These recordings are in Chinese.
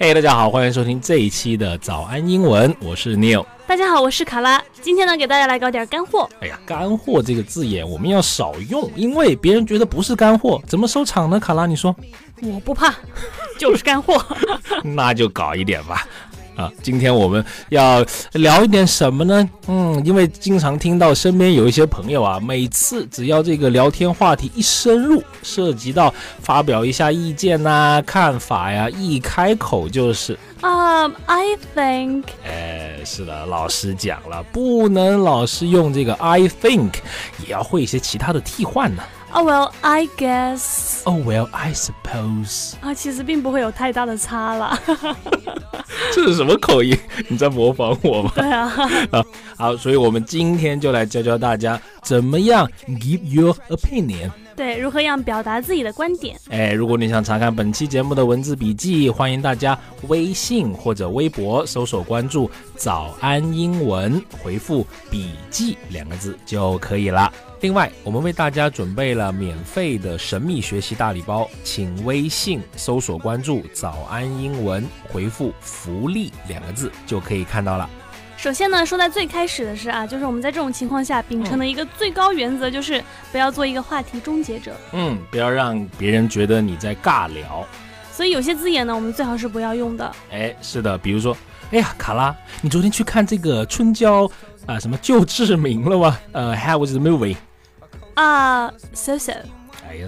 嘿，大家好，欢迎收听这一期的早安英文，我是 Neil。大家好，我是卡拉。今天呢，给大家来搞点干货。哎呀，干货这个字眼我们要少用，因为别人觉得不是干货，怎么收场呢？卡拉，你说？我不怕，就是干货。那就搞一点吧。啊，今天我们要聊一点什么呢？嗯，因为经常听到身边有一些朋友啊，每次只要这个聊天话题一深入，涉及到发表一下意见呐、看法呀，一开口就是啊，I think。哎，是的，老师讲了，不能老是用这个 I think，也要会一些其他的替换呢。Oh well, I guess. Oh well, I suppose. 啊，其实并不会有太大的差了。这是什么口音？你在模仿我吗？对啊。啊，好，所以我们今天就来教教大家怎么样 give your opinion。对，如何样表达自己的观点？哎，如果你想查看本期节目的文字笔记，欢迎大家微信或者微博搜索关注“早安英文”，回复“笔记”两个字就可以了。另外，我们为大家准备了免费的神秘学习大礼包，请微信搜索关注“早安英文”，回复“福利”两个字就可以看到了。首先呢，说在最开始的是啊，就是我们在这种情况下秉承的一个最高原则，就是不要做一个话题终结者。嗯，不要让别人觉得你在尬聊。所以有些字眼呢，我们最好是不要用的。哎，是的，比如说，哎呀，卡拉，你昨天去看这个春娇啊什么救志明了吗？呃，How was the movie？啊，so so。哎呀，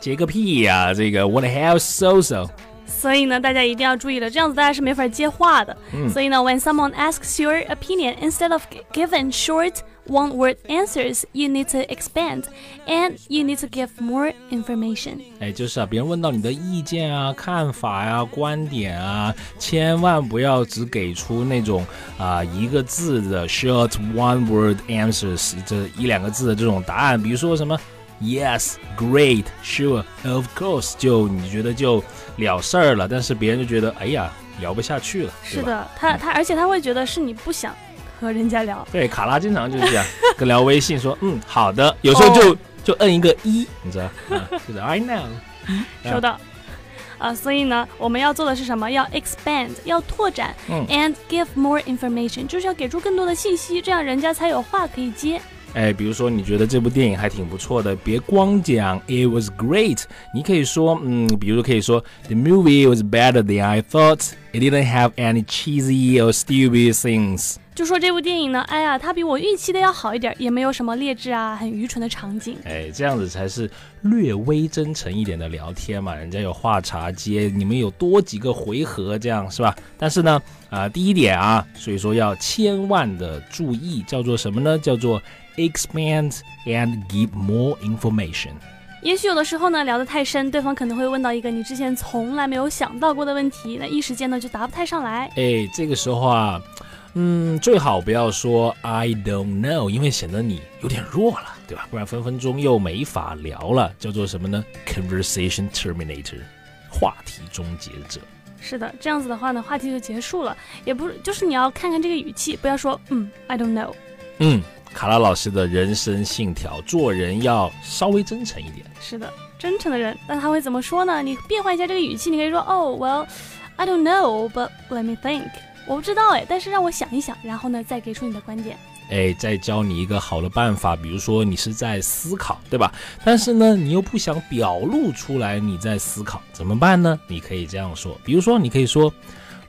接个屁呀！这个 What the hell so so？所以呢，大家一定要注意了，这样子大家是没法接话的。嗯、所以呢，when someone asks your opinion, instead of giving short one-word answers, you need to expand and you need to give more information。哎，就是啊，别人问到你的意见啊、看法呀、啊、观点啊，千万不要只给出那种啊、呃、一个字的 short one-word answers，这一两个字的这种答案，比如说什么。Yes, great, sure, of course，就你觉得就了事儿了，但是别人就觉得哎呀聊不下去了。是的，他他而且他会觉得是你不想和人家聊。对，卡拉经常就是这样 跟聊微信说嗯好的，有时候就、oh. 就摁一个一，你知道，就是 I know，收到。啊，所以呢，我们要做的是什么？要 expand，要拓展、嗯、，and give more information，就是要给出更多的信息，这样人家才有话可以接。哎，比如说你觉得这部电影还挺不错的，别光讲 it was great，你可以说，嗯，比如可以说 the movie was better than I thought. It didn't have any cheesy or stupid things. 就说这部电影呢，哎呀，它比我预期的要好一点，也没有什么劣质啊、很愚蠢的场景。哎，这样子才是略微真诚一点的聊天嘛，人家有话茬接，你们有多几个回合，这样是吧？但是呢，啊，第一点啊，所以说要千万的注意，叫做什么呢？叫做 expand and give more information。也许有的时候呢，聊得太深，对方可能会问到一个你之前从来没有想到过的问题，那一时间呢就答不太上来。哎，这个时候啊，嗯，最好不要说 I don't know，因为显得你有点弱了，对吧？不然分分钟又没法聊了。叫做什么呢？Conversation terminator，话题终结者。是的，这样子的话呢，话题就结束了。也不，就是你要看看这个语气，不要说嗯 I don't know。嗯。卡拉老师的人生信条：做人要稍微真诚一点。是的，真诚的人，那他会怎么说呢？你变换一下这个语气，你可以说：“Oh, well, I don't know, but let me think。”我不知道哎，但是让我想一想，然后呢，再给出你的观点。哎，再教你一个好的办法，比如说你是在思考，对吧？但是呢，你又不想表露出来你在思考，怎么办呢？你可以这样说，比如说，你可以说。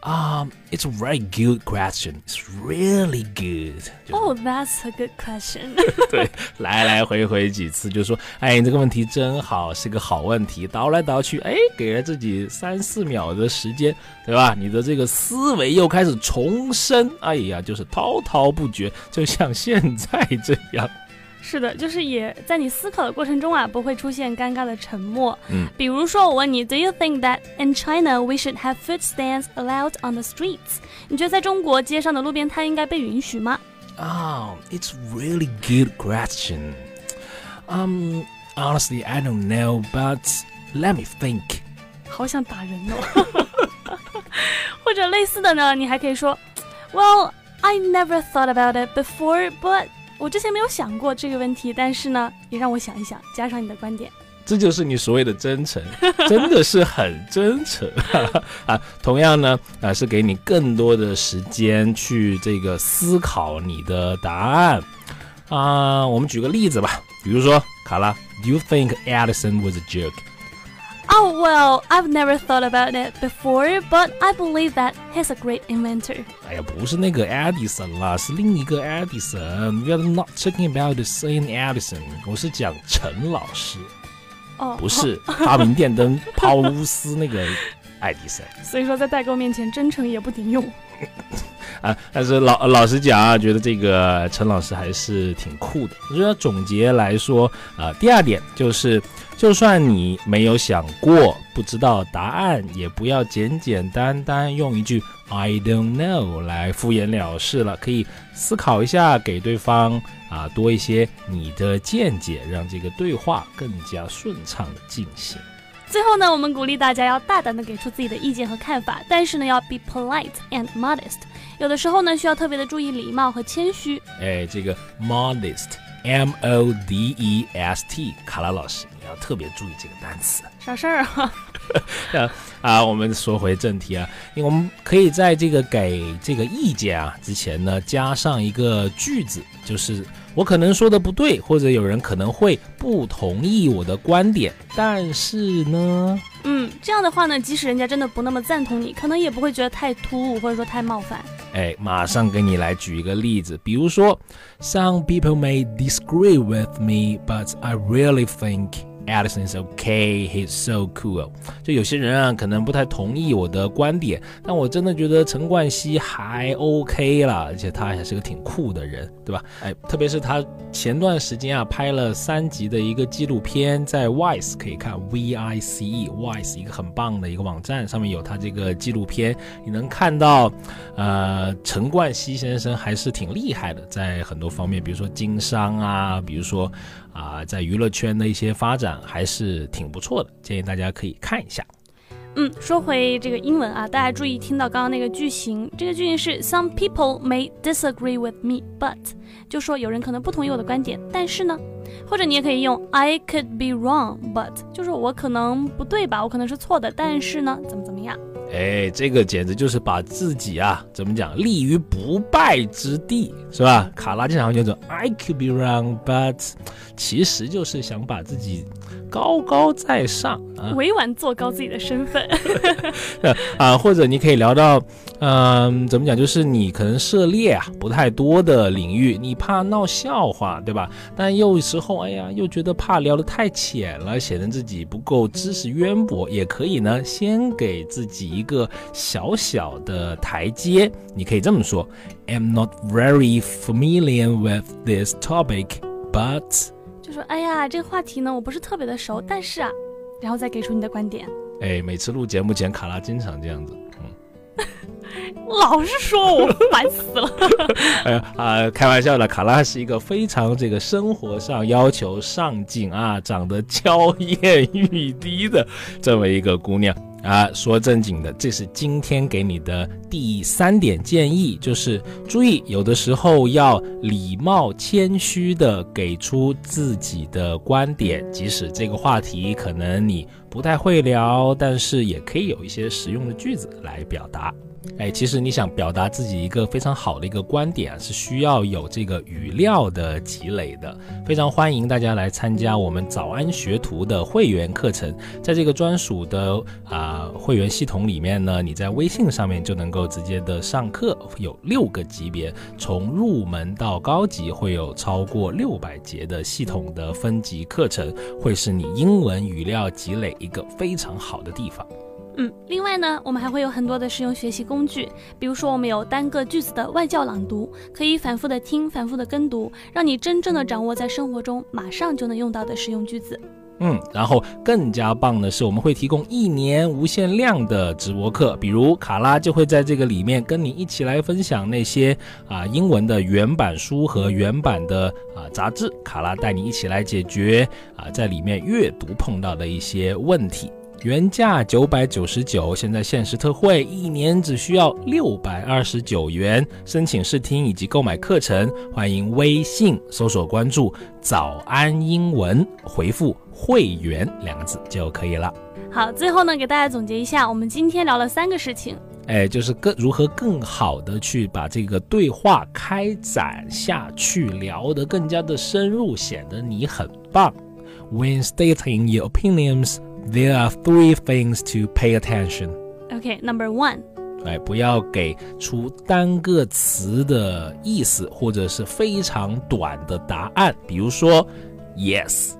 Um, it's a very good question. It's really good. Oh, that's a good question. 对，来来回回几次就说，哎，你这个问题真好，是个好问题。倒来倒去，哎，给了自己三四秒的时间，对吧？你的这个思维又开始重生，哎呀，就是滔滔不绝，就像现在这样。是的，就是也在你思考的过程中啊，不会出现尴尬的沉默。嗯，比如说我问你，Do you think that in China we should have food stands allowed on the streets？你觉得在中国街上的路边摊应该被允许吗？Oh, it's really good question. Um, honestly, I don't know, but let me think. 好想打人哦。或者类似的呢，你还可以说，Well, I never thought about it before, but 我之前没有想过这个问题，但是呢，也让我想一想，加上你的观点。这就是你所谓的真诚，真的是很真诚 啊。同样呢，啊，是给你更多的时间去这个思考你的答案啊。我们举个例子吧，比如说卡拉，Do you think Edison was a jerk？jerk？Oh, well, I've never thought about it before, but I believe that he's a great inventor. 哎呀，不是那个 Edison 啦，是另一个 Edison. We are not talking about the same Edison. 我是讲陈老师，哦，不是发明电灯抛钨丝那个爱迪生。所以说，在代购面前，真诚也不顶用。啊，但是老老实讲啊，觉得这个陈老师还是挺酷的。我觉得总结来说啊，第二点就是， 就算你没有想过，不知道答案，也不要简简单单用一句 I don't know 来敷衍了事了。可以思考一下，给对方啊多一些你的见解，让这个对话更加顺畅的进行。最后呢，我们鼓励大家要大胆的给出自己的意见和看法，但是呢，要 be polite and modest。有的时候呢，需要特别的注意礼貌和谦虚。哎，这个 modest，m o d e s t，卡拉老师，你要特别注意这个单词。啥事儿啊？啊，我们说回正题啊，因为我们可以在这个给这个意见啊之前呢，加上一个句子，就是我可能说的不对，或者有人可能会不同意我的观点，但是呢，嗯，这样的话呢，即使人家真的不那么赞同你，可能也不会觉得太突兀，或者说太冒犯。哎，马上给你来举一个例子，比如说，Some people may disagree with me, but I really think. Edison is okay, he's so cool。就有些人啊，可能不太同意我的观点，但我真的觉得陈冠希还 OK 了，而且他还是个挺酷的人，对吧？哎，特别是他前段时间啊，拍了三集的一个纪录片，在 Vice 可以看 V I C E Vice 一个很棒的一个网站，上面有他这个纪录片，你能看到，呃，陈冠希先生还是挺厉害的，在很多方面，比如说经商啊，比如说。啊，在娱乐圈的一些发展还是挺不错的，建议大家可以看一下。嗯，说回这个英文啊，大家注意听到刚刚那个句型，这个句型是 Some people may disagree with me, but 就说有人可能不同意我的观点，但是呢，或者你也可以用 I could be wrong, but 就是我可能不对吧，我可能是错的，但是呢，怎么怎么样。哎，这个简直就是把自己啊，怎么讲，立于不败之地，是吧？卡拉经常叫做 I could be wrong, but 其实就是想把自己高高在上啊，委婉做高自己的身份。啊，或者你可以聊到，嗯，怎么讲，就是你可能涉猎啊不太多的领域，你怕闹笑话，对吧？但有时候，哎呀，又觉得怕聊得太浅了，显得自己不够知识渊博，也可以呢，先给自己。一个小小的台阶，你可以这么说：I'm not very familiar with this topic, but 就说哎呀，这个话题呢，我不是特别的熟，但是啊，然后再给出你的观点。哎，每次录节目前，卡拉经常这样子，嗯，老是说我烦死了。哎呀啊，开玩笑的，卡拉是一个非常这个生活上要求上进啊，长得娇艳欲滴的这么一个姑娘。啊，说正经的，这是今天给你的第三点建议，就是注意，有的时候要礼貌谦虚的给出自己的观点，即使这个话题可能你不太会聊，但是也可以有一些实用的句子来表达。哎，其实你想表达自己一个非常好的一个观点啊，是需要有这个语料的积累的。非常欢迎大家来参加我们早安学徒的会员课程，在这个专属的啊会员系统里面呢，你在微信上面就能够直接的上课，有六个级别，从入门到高级会有超过六百节的系统的分级课程，会是你英文语料积累一个非常好的地方。嗯，另外呢，我们还会有很多的实用学习工具，比如说我们有单个句子的外教朗读，可以反复的听，反复的跟读，让你真正的掌握在生活中马上就能用到的实用句子。嗯，然后更加棒的是，我们会提供一年无限量的直播课，比如卡拉就会在这个里面跟你一起来分享那些啊英文的原版书和原版的啊杂志，卡拉带你一起来解决啊在里面阅读碰到的一些问题。原价九百九十九，现在限时特惠，一年只需要六百二十九元。申请试听以及购买课程，欢迎微信搜索关注“早安英文”，回复“会员”两个字就可以了。好，最后呢，给大家总结一下，我们今天聊了三个事情。哎，就是更如何更好的去把这个对话开展下去，聊得更加的深入，显得你很棒。When stating your opinions. There are three things to pay attention. Okay, number one. 哎，不要给出单个词的意思，或者是非常短的答案。比如说，Yes,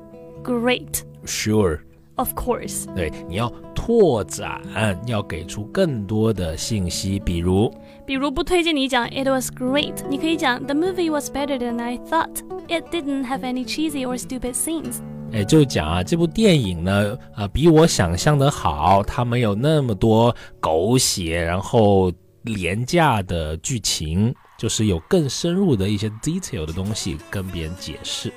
Great, Sure, Of course. 对，你要拓展，要给出更多的信息。比如，比如不推荐你讲 It was great，你可以讲 The movie was better than I thought. It didn't have any cheesy or stupid scenes. 哎，就讲啊，这部电影呢，呃，比我想象的好，它没有那么多狗血，然后廉价的剧情，就是有更深入的一些 detail 的东西跟别人解释。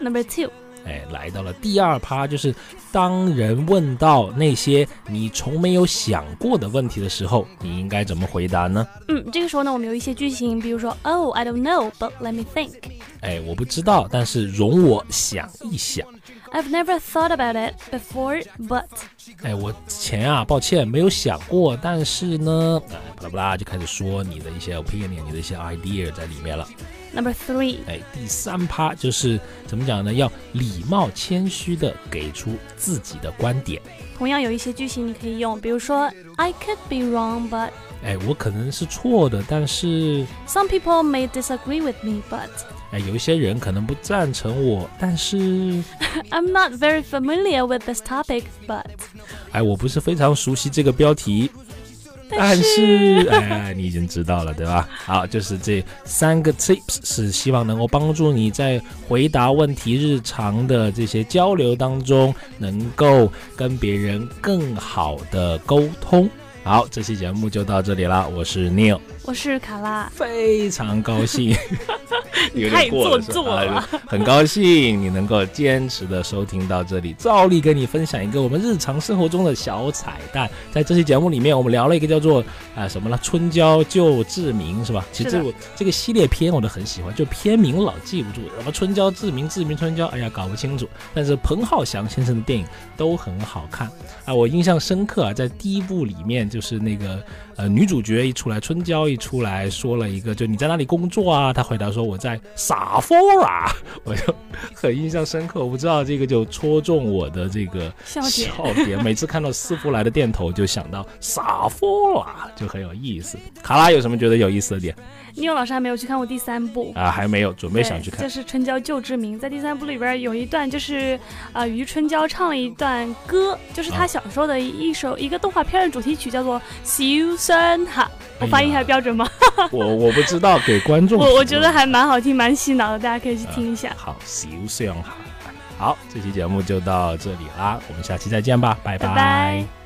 Number two，哎，来到了第二趴，就是当人问到那些你从没有想过的问题的时候，你应该怎么回答呢？嗯，这个时候呢，我们有一些句型，比如说，Oh, I don't know, but let me think。哎，我不知道，但是容我想一想。I've never thought about it before, but 哎，我前啊，抱歉没有想过，但是呢，哎，巴拉巴拉就开始说你的一些 opinion，你的一些 idea 在里面了。Number three，哎，第三趴就是怎么讲呢？要礼貌谦虚的给出自己的观点。同样有一些句型你可以用，比如说 I could be wrong, but 哎，我可能是错的，但是 Some people may disagree with me, but 哎，有一些人可能不赞成我，但是 I'm not very familiar with this topic, but 哎，我不是非常熟悉这个标题，但是哎，你已经知道了，对吧？好，就是这三个 tips 是希望能够帮助你在回答问题、日常的这些交流当中，能够跟别人更好的沟通。好，这期节目就到这里了。我是 Neil，我是卡拉，非常高兴，太做作了，很高兴你能够坚持的收听到这里。照例跟你分享一个我们日常生活中的小彩蛋，在这期节目里面，我们聊了一个叫做啊什么了，春娇救志明是吧？其实我这个系列片我都很喜欢，就片名老记不住，什么春娇志明志明春娇，哎呀搞不清楚。但是彭浩翔先生的电影都很好看啊，我印象深刻啊，在第一部里面。就是那个呃女主角一出来，春娇一出来说了一个，就你在哪里工作啊？她回答说我在撒佛啊，我就很印象深刻。我不知道这个就戳中我的这个笑点，每次看到师傅来的店头就想到撒佛啊，就很有意思。卡拉有什么觉得有意思的点？尼欧老师还没有去看过第三部啊，还没有准备想去看。这是春娇救志明，在第三部里边有一段，就是啊，于春娇唱了一段歌，就是她小时候的一首一个动画片的主题曲，叫做《小声哈》。我发音还标准吗？我我不知道，给观众。我我觉得还蛮好听，蛮洗脑的，大家可以去听一下。好，小声哈。好，这期节目就到这里啦，我们下期再见吧，拜拜。